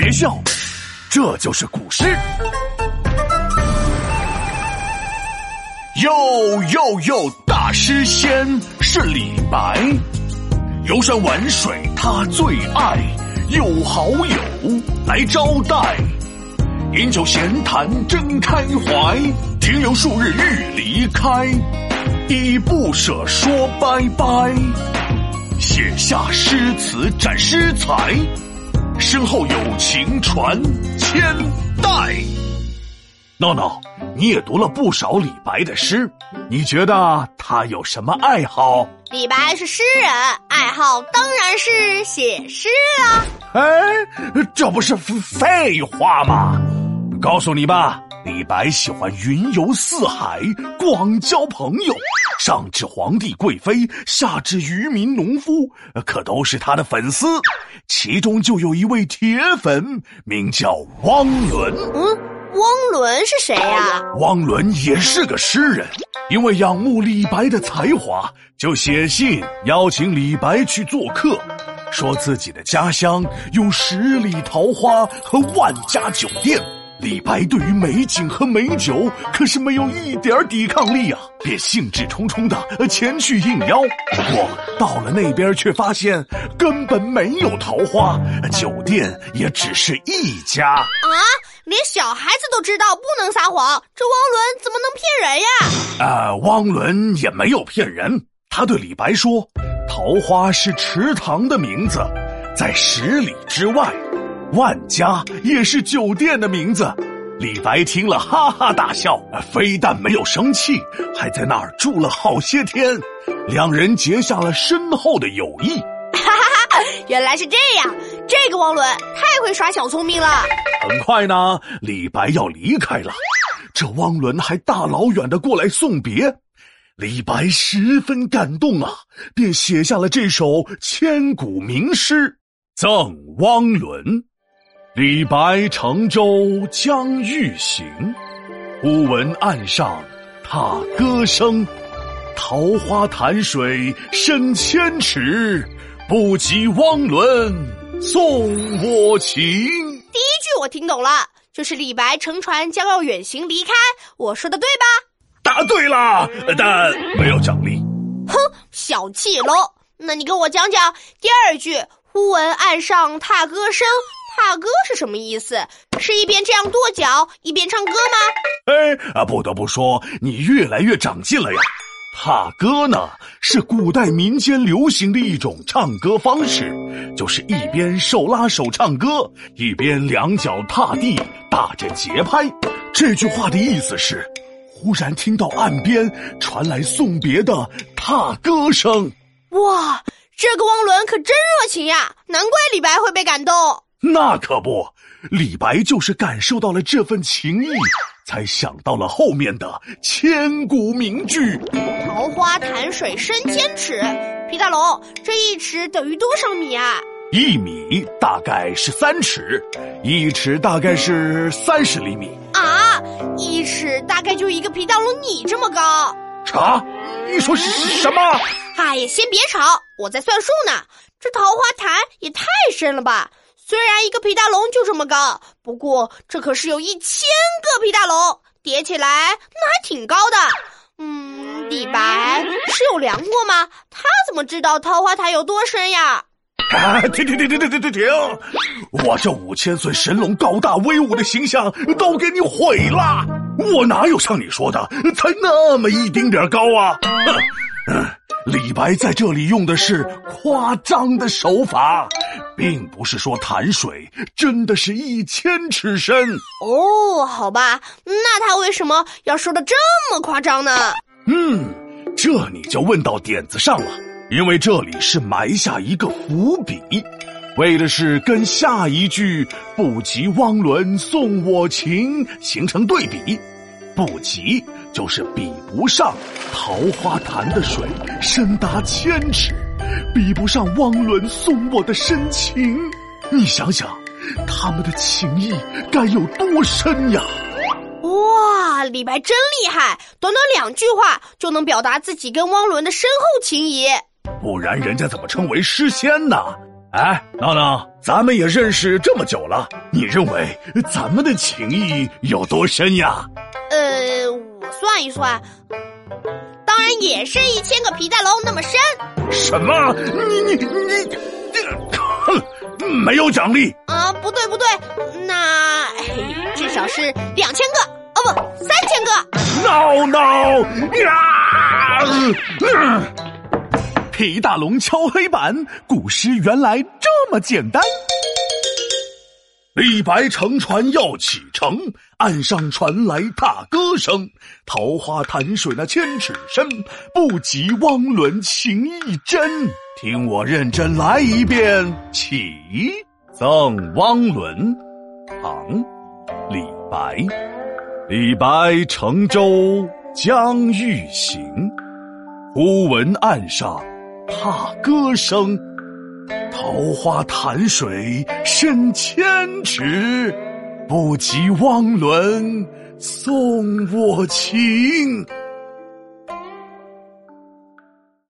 别笑，这就是古诗。哟哟哟，大诗仙是李白，游山玩水他最爱，有好友来招待，饮酒闲谈真开怀，停留数日欲离开，依依不舍说拜拜，写下诗词展诗才，身后有情传千代。闹闹，你也读了不少李白的诗，你觉得他有什么爱好？李白是诗人，爱好当然是写诗啊。哎，这不是废话吗？告诉你吧，李白喜欢云游四海，广交朋友，上至皇帝贵妃，下至渔民农夫，可都是他的粉丝。其中就有一位铁粉，名叫汪伦。嗯。汪伦是谁呀？汪伦也是个诗人，因为仰慕李白的才华，就写信邀请李白去做客，说自己的家乡有十里桃花和万家酒店。李白对于美景和美酒可是没有一点抵抗力啊，便兴致冲冲的前去应邀。不过到了那边，却发现根本没有桃花，酒店也只是一家啊。连小孩子都知道不能撒谎，这汪伦怎么能骗人呀？呃，汪伦也没有骗人，他对李白说：“桃花是池塘的名字，在十里之外；万家也是酒店的名字。”李白听了哈哈大笑，非但没有生气，还在那儿住了好些天，两人结下了深厚的友谊。哈哈哈，原来是这样。这个汪伦太会耍小聪明了。很快呢，李白要离开了，这汪伦还大老远的过来送别，李白十分感动啊，便写下了这首千古名诗《赠汪伦》。李白乘舟将欲行，忽闻岸上踏歌声，桃花潭水深千尺，不及汪伦。送我情。第一句我听懂了，就是李白乘船将要远行离开。我说的对吧？答对了，但没有奖励。哼，小气喽！那你跟我讲讲第二句“忽闻岸上踏歌声”，踏歌是什么意思？是一边这样跺脚，一边唱歌吗？哎啊，不得不说，你越来越长进了呀。踏歌呢，是古代民间流行的一种唱歌方式，就是一边手拉手唱歌，一边两脚踏地打着节拍。这句话的意思是，忽然听到岸边传来送别的踏歌声。哇，这个汪伦可真热情呀！难怪李白会被感动。那可不，李白就是感受到了这份情谊。才想到了后面的千古名句：“桃花潭水深千尺。”皮大龙，这一尺等于多少米啊？一米大概是三尺，一尺大概是三十厘米。啊，一尺大概就一个皮大龙你这么高。啥？你说什么？哎呀，先别吵，我在算数呢。这桃花潭也太深了吧！虽然一个皮大龙就这么高，不过这可是有一千个皮大龙叠起来，那还挺高的。嗯，李白是有量过吗？他怎么知道桃花潭有多深呀？啊！停停停停停停停！我这五千岁神龙高大威武的形象都给你毁了！我哪有像你说的才那么一丁点高啊？李白在这里用的是夸张的手法，并不是说潭水真的是一千尺深哦。好吧，那他为什么要说的这么夸张呢？嗯，这你就问到点子上了，因为这里是埋下一个伏笔，为的是跟下一句“不及汪伦送我情”形成对比。不及就是比不上桃花潭的水深达千尺，比不上汪伦送我的深情。你想想，他们的情谊该有多深呀！哇，李白真厉害，短短两句话就能表达自己跟汪伦的深厚情谊。不然人家怎么称为诗仙呢？哎，闹闹，咱们也认识这么久了，你认为咱们的情谊有多深呀？呃，我算一算，也是一千个皮带龙那么深。什么？你你你，哼，没有奖励啊？不对不对，那至少是两千个哦，不，三千个。闹闹呀！皮大龙敲黑板，古诗原来这么简单。李白乘船要启程，岸上传来踏歌声。桃花潭水那千尺深，不及汪伦情意真。听我认真来一遍，《起赠汪伦》，唐·李白。李白乘舟将欲行，忽闻岸上。踏歌声，桃花潭水深千尺，不及汪伦送我情。